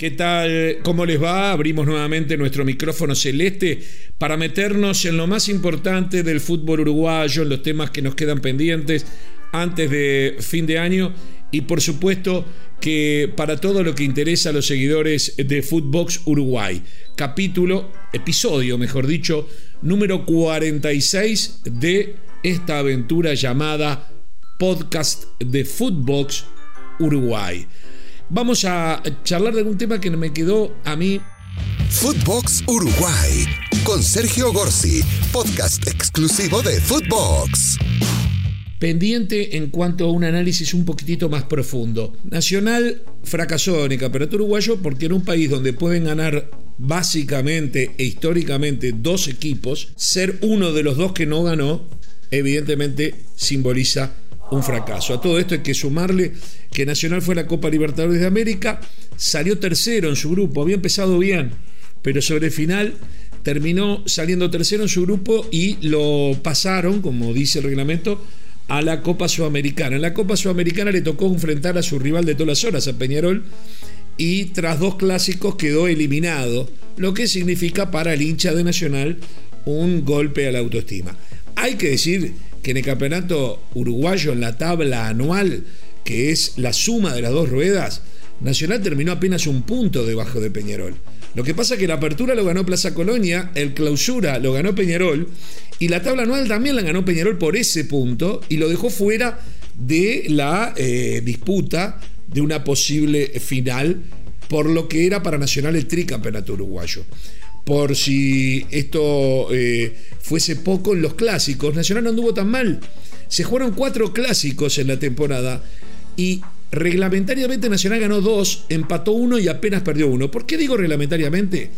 ¿Qué tal? ¿Cómo les va? Abrimos nuevamente nuestro micrófono celeste para meternos en lo más importante del fútbol uruguayo, en los temas que nos quedan pendientes antes de fin de año y por supuesto que para todo lo que interesa a los seguidores de Footbox Uruguay. Capítulo, episodio, mejor dicho, número 46 de esta aventura llamada Podcast de Footbox Uruguay vamos a charlar de algún tema que me quedó a mí. Footbox Uruguay con Sergio Gorsi, podcast exclusivo de Footbox. Pendiente en cuanto a un análisis un poquitito más profundo. Nacional fracasó en el campeonato uruguayo porque en un país donde pueden ganar básicamente e históricamente dos equipos, ser uno de los dos que no ganó, evidentemente simboliza un fracaso. A todo esto hay que sumarle que Nacional fue a la Copa Libertadores de América, salió tercero en su grupo, había empezado bien, pero sobre el final terminó saliendo tercero en su grupo y lo pasaron, como dice el reglamento, a la Copa Sudamericana. En la Copa Sudamericana le tocó enfrentar a su rival de todas las horas, a Peñarol, y tras dos clásicos quedó eliminado, lo que significa para el hincha de Nacional un golpe a la autoestima. Hay que decir que en el campeonato uruguayo, en la tabla anual, que es la suma de las dos ruedas, Nacional terminó apenas un punto debajo de Peñarol. Lo que pasa es que la apertura lo ganó Plaza Colonia, el clausura lo ganó Peñarol y la tabla anual también la ganó Peñarol por ese punto y lo dejó fuera de la eh, disputa de una posible final por lo que era para Nacional el tricampeonato uruguayo por si esto eh, fuese poco en los clásicos, Nacional no anduvo tan mal. Se jugaron cuatro clásicos en la temporada y reglamentariamente Nacional ganó dos, empató uno y apenas perdió uno. ¿Por qué digo reglamentariamente?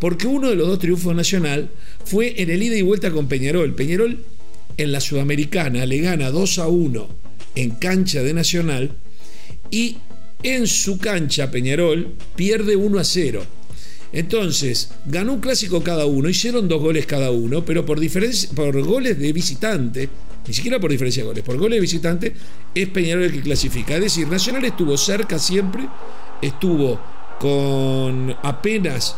Porque uno de los dos triunfos Nacional fue en el ida y vuelta con Peñarol. Peñarol en la Sudamericana le gana 2 a 1 en cancha de Nacional y en su cancha Peñarol pierde 1 a 0. Entonces, ganó un clásico cada uno, hicieron dos goles cada uno, pero por, goles de visitante, ni siquiera por diferencia de goles, por goles de visitante, es Peñarol el que clasifica. Es decir, Nacional estuvo cerca siempre, estuvo con apenas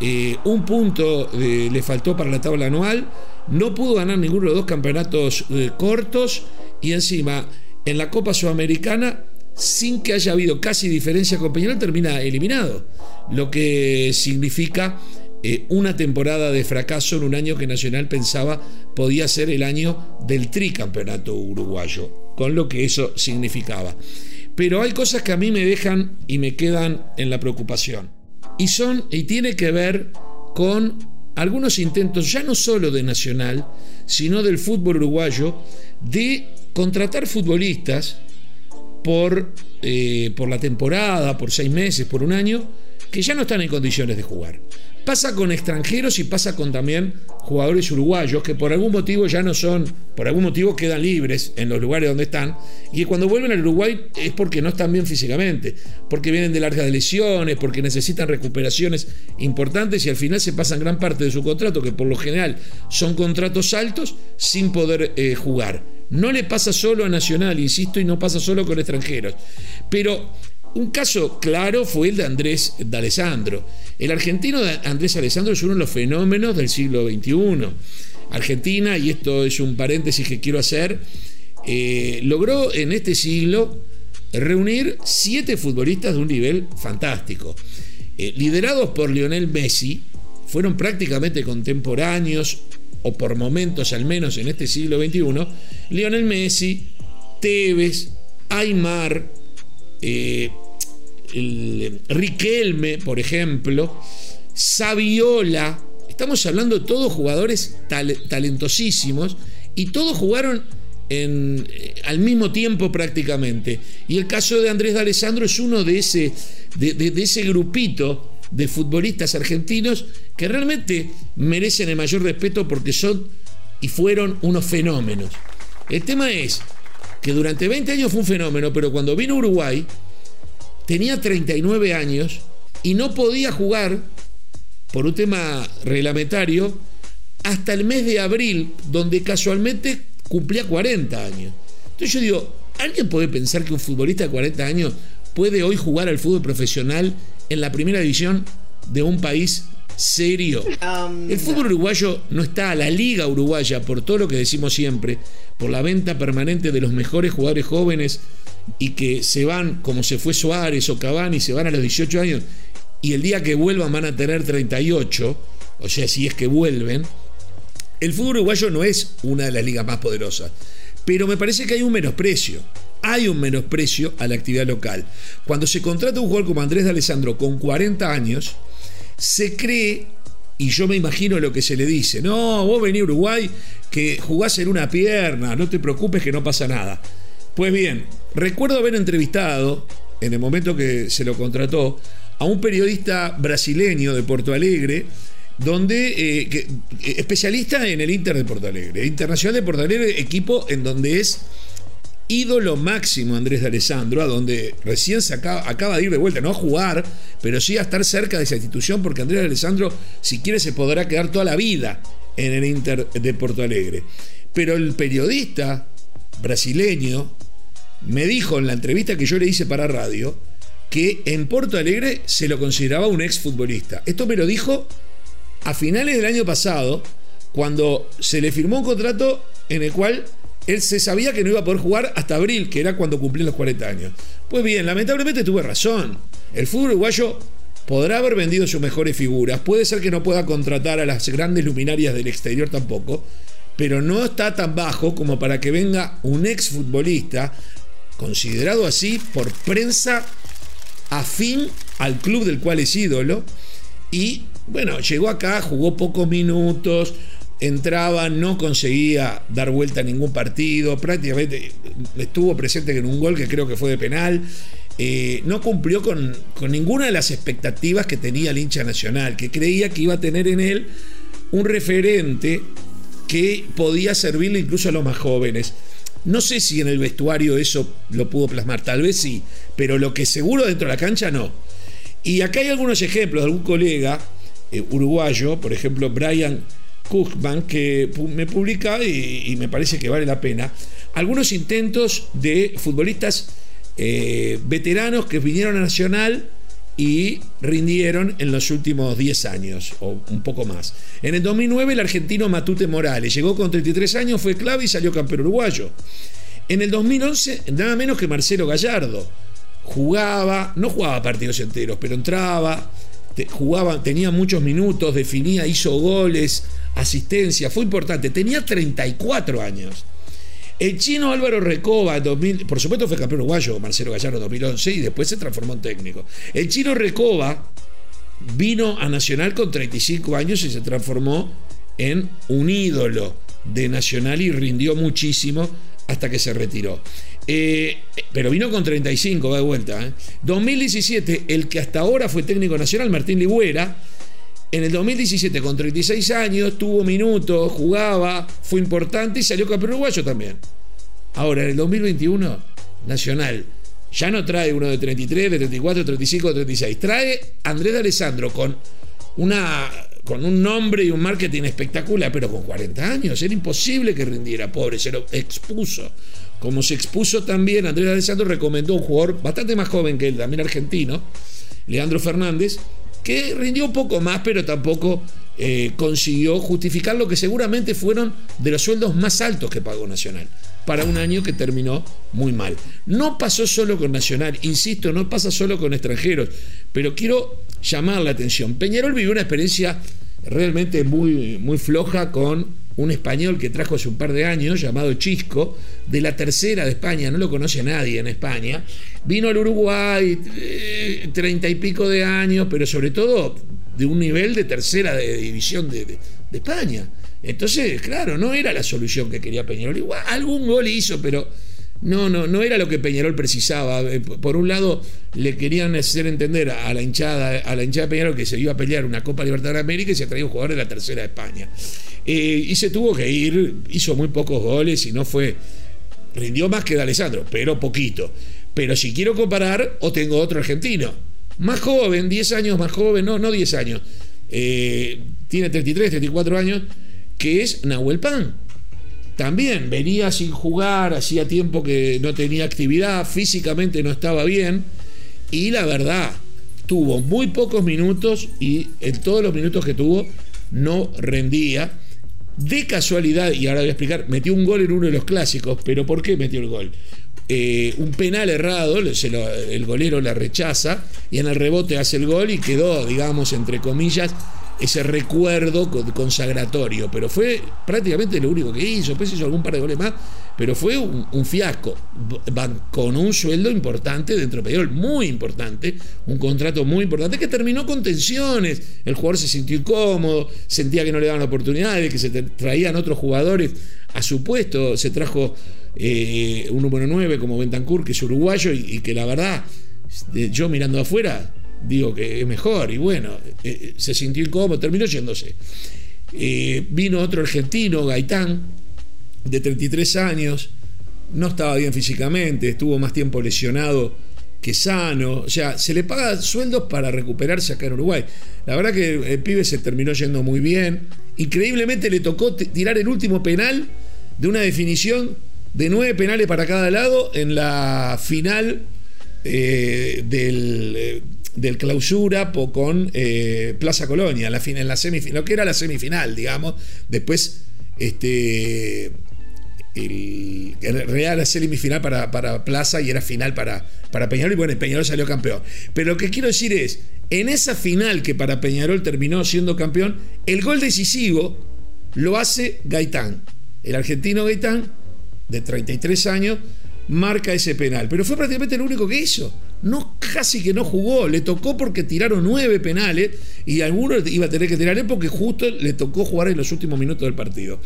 eh, un punto le faltó para la tabla anual, no pudo ganar ninguno de los dos campeonatos eh, cortos y encima en la Copa Sudamericana sin que haya habido casi diferencia con Peñarol, termina eliminado. Lo que significa eh, una temporada de fracaso en un año que Nacional pensaba podía ser el año del tricampeonato uruguayo, con lo que eso significaba. Pero hay cosas que a mí me dejan y me quedan en la preocupación. Y son, y tiene que ver con algunos intentos, ya no solo de Nacional, sino del fútbol uruguayo, de contratar futbolistas por, eh, por la temporada, por seis meses, por un año, que ya no están en condiciones de jugar. Pasa con extranjeros y pasa con también jugadores uruguayos que por algún motivo ya no son, por algún motivo quedan libres en los lugares donde están y que cuando vuelven al Uruguay es porque no están bien físicamente, porque vienen de largas lesiones, porque necesitan recuperaciones importantes y al final se pasan gran parte de su contrato, que por lo general son contratos altos, sin poder eh, jugar. No le pasa solo a Nacional, insisto, y no pasa solo con extranjeros. Pero un caso claro fue el de Andrés D'Alessandro. El argentino Andrés Alessandro es uno de los fenómenos del siglo XXI. Argentina, y esto es un paréntesis que quiero hacer, eh, logró en este siglo reunir siete futbolistas de un nivel fantástico. Eh, liderados por Lionel Messi, fueron prácticamente contemporáneos, o por momentos al menos en este siglo XXI, Lionel Messi, Tevez, Aymar, eh, Riquelme, por ejemplo, Saviola, estamos hablando de todos jugadores talentosísimos y todos jugaron en, eh, al mismo tiempo prácticamente. Y el caso de Andrés D'Alessandro es uno de ese, de ese grupito de futbolistas argentinos que realmente merecen el mayor respeto porque son y fueron unos fenómenos. El tema es que durante 20 años fue un fenómeno, pero cuando vino a Uruguay tenía 39 años y no podía jugar por un tema reglamentario hasta el mes de abril, donde casualmente cumplía 40 años. Entonces yo digo, ¿alguien puede pensar que un futbolista de 40 años puede hoy jugar al fútbol profesional en la primera división de un país serio. Um, El fútbol uruguayo no está a la liga uruguaya, por todo lo que decimos siempre, por la venta permanente de los mejores jugadores jóvenes y que se van, como se fue Suárez o Cavani, se van a los 18 años y el día que vuelvan van a tener 38, o sea, si es que vuelven. El fútbol uruguayo no es una de las ligas más poderosas, pero me parece que hay un menosprecio. Hay un menosprecio a la actividad local. Cuando se contrata un jugador como Andrés de Alessandro con 40 años, se cree, y yo me imagino lo que se le dice, no, vos venís a Uruguay que jugás en una pierna, no te preocupes que no pasa nada. Pues bien, recuerdo haber entrevistado, en el momento que se lo contrató, a un periodista brasileño de Porto Alegre, donde eh, eh, especialista en el Inter de Porto Alegre, Internacional de Porto Alegre, equipo en donde es ídolo máximo Andrés de Alessandro, a donde recién se acaba, acaba, de ir de vuelta, no a jugar, pero sí a estar cerca de esa institución, porque Andrés de Alessandro, si quiere, se podrá quedar toda la vida en el Inter de Porto Alegre. Pero el periodista brasileño me dijo en la entrevista que yo le hice para radio que en Porto Alegre se lo consideraba un exfutbolista. Esto me lo dijo a finales del año pasado, cuando se le firmó un contrato en el cual él se sabía que no iba a poder jugar hasta abril, que era cuando cumplían los 40 años. Pues bien, lamentablemente tuve razón. El fútbol uruguayo podrá haber vendido sus mejores figuras, puede ser que no pueda contratar a las grandes luminarias del exterior tampoco, pero no está tan bajo como para que venga un exfutbolista, considerado así por prensa afín al club del cual es ídolo, y bueno, llegó acá, jugó pocos minutos, entraba, no conseguía dar vuelta a ningún partido, prácticamente estuvo presente en un gol que creo que fue de penal. Eh, no cumplió con, con, ninguna de las expectativas que tenía el hincha nacional, que creía que iba a tener en él un referente que podía servirle incluso a los más jóvenes. No sé si en el vestuario eso lo pudo plasmar, tal vez sí, pero lo que seguro dentro de la cancha no. Y acá hay algunos ejemplos de algún colega eh, uruguayo, por ejemplo, Brian Cookman, que me publica y, y, me parece que vale la pena, algunos intentos de futbolistas eh, veteranos que vinieron a Nacional y rindieron en los últimos 10 años o un poco más. En el 2009 el argentino Matute Morales llegó con 33 años, fue clave y salió campeón uruguayo. En el 2011 nada menos que Marcelo Gallardo jugaba, no jugaba partidos enteros, pero entraba, jugaba, tenía muchos minutos, definía, hizo goles, asistencia, fue importante, tenía 34 años. El chino Álvaro Recoba, 2000, por supuesto fue campeón uruguayo, Marcelo Gallardo 2011, y después se transformó en técnico. El chino Recoba vino a Nacional con 35 años y se transformó en un ídolo de Nacional y rindió muchísimo hasta que se retiró. Eh, pero vino con 35, va de vuelta. ¿eh? 2017, el que hasta ahora fue técnico nacional, Martín Ligüera, en el 2017, con 36 años, tuvo minutos, jugaba, fue importante y salió campeón uruguayo también. Ahora, en el 2021, Nacional ya no trae uno de 33, de 34, de 35, de 36. Trae Andrés de Alessandro con, una, con un nombre y un marketing espectacular, pero con 40 años. Era imposible que rindiera, pobre, se lo expuso. Como se expuso también, Andrés de Alessandro recomendó un jugador bastante más joven que él, también argentino, Leandro Fernández, que rindió un poco más, pero tampoco eh, consiguió justificar lo que seguramente fueron de los sueldos más altos que pagó Nacional para un año que terminó muy mal. No pasó solo con Nacional, insisto, no pasa solo con extranjeros, pero quiero llamar la atención. Peñarol vivió una experiencia realmente muy, muy floja con un español que trajo hace un par de años, llamado Chisco, de la tercera de España, no lo conoce nadie en España. Vino al Uruguay, treinta y pico de años, pero sobre todo de un nivel de tercera de división de, España. Entonces, claro, no era la solución que quería Peñarol. Igual algún gol hizo, pero no, no, no era lo que Peñarol precisaba. Por un lado, le querían hacer entender a la hinchada, a la hinchada de Peñarol que se iba a pelear una Copa Libertadores de América y se traía un jugador de la tercera de España. Eh, y se tuvo que ir, hizo muy pocos goles y no fue. Rindió más que de Alessandro, pero poquito. Pero si quiero comparar, o tengo otro argentino, más joven, 10 años más joven, no, no 10 años, eh, tiene 33, 34 años, que es Nahuel Pan. También venía sin jugar, hacía tiempo que no tenía actividad, físicamente no estaba bien, y la verdad, tuvo muy pocos minutos y en todos los minutos que tuvo no rendía. De casualidad, y ahora voy a explicar, metió un gol en uno de los clásicos, pero ¿por qué metió el gol? Eh, un penal errado, el golero la rechaza y en el rebote hace el gol y quedó, digamos, entre comillas, ese recuerdo consagratorio, pero fue prácticamente lo único que hizo, después hizo algún par de goles más, pero fue un, fiasco, con un sueldo importante dentro de Peñarol, muy importante, un contrato muy importante que terminó con tensiones, el jugador se sintió incómodo, sentía que no le daban la oportunidad, que se traían otros jugadores a su puesto, se trajo eh, un número 9 como Bentancur, que es uruguayo y, que la verdad, yo mirando afuera, digo que es mejor. Y bueno, eh, eh, se sintió incómodo, terminó yéndose. vino otro argentino, Gaitán, de 33 años, no estaba bien físicamente, estuvo más tiempo lesionado que sano, o sea, se le paga sueldos para recuperarse acá en Uruguay. La verdad que el pibe se terminó yendo muy bien. Increíblemente le tocó tirar el último penal de una definición de nueve penales para cada lado en la final eh, eh, del, clausura con eh, Plaza Colonia, la en la semifinal, lo que era la semifinal, digamos. Después, este, el, Real la semifinal para, para, Plaza y era final para, para Peñarol. Y bueno, Peñarol salió campeón. Pero lo que quiero decir es, en esa final que para Peñarol terminó siendo campeón, el gol decisivo lo hace Gaitán, el argentino Gaitán de 33 años, marca ese penal. Pero fue prácticamente lo único que hizo. No, casi que no jugó. Le tocó porque tiraron nueve penales y algunos iba a tener que tirar porque justo le tocó jugar en los últimos minutos del partido.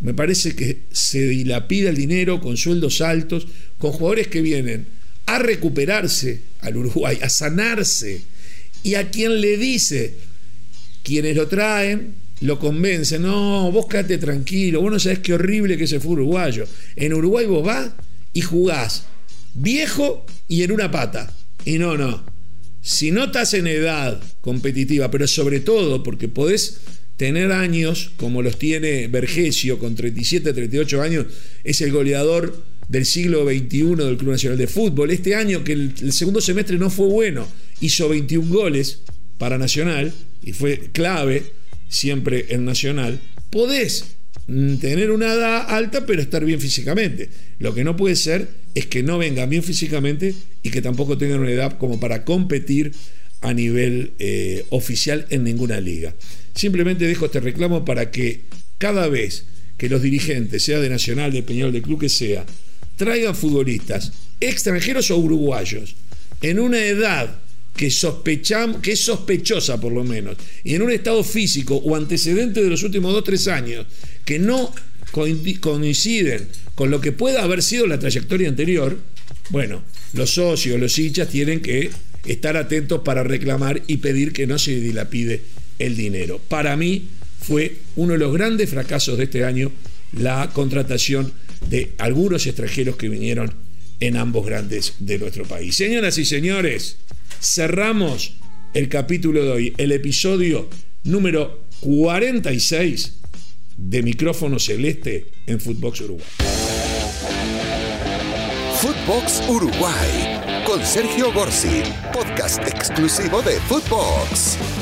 Me parece que se dilapida el dinero con sueldos altos, con jugadores que vienen a recuperarse al Uruguay, a sanarse. Y a quien le dice, quienes lo traen, lo convence, no, vos quédate tranquilo, vos no sabés qué horrible que se fue uruguayo. En Uruguay vos vas y jugás viejo y en una pata. Y no, no. Si no estás en edad competitiva, pero sobre todo porque podés tener años como los tiene Vergesio con 37, 38 años, es el goleador del siglo XXI del Club Nacional de Fútbol. Este año que el, el segundo semestre no fue bueno, hizo 21 goles para Nacional y fue clave siempre en Nacional, podés mm, tener una edad alta pero estar bien físicamente. Lo que no puede ser es que no vengan bien físicamente y que tampoco tengan una edad como para competir a nivel eh, oficial en ninguna liga. Simplemente dejo este reclamo para que cada vez que los dirigentes, sea de Nacional, de Peñarol, de club que sea, traigan futbolistas extranjeros o uruguayos en una edad que sospechamos, que es sospechosa por lo menos, y en un estado físico o antecedente de los últimos dos o tres años, que no coinciden con lo que pueda haber sido la trayectoria anterior, bueno, los socios, los hinchas tienen que estar atentos para reclamar y pedir que no se dilapide el dinero. Para mí fue uno de los grandes fracasos de este año la contratación de algunos extranjeros que vinieron en ambos grandes de nuestro país. Señoras y señores, cerramos el capítulo de hoy, el episodio número 46 de Micrófono Celeste en Footbox Uruguay. Footbox Uruguay con Sergio Gorsi, podcast exclusivo de Footbox.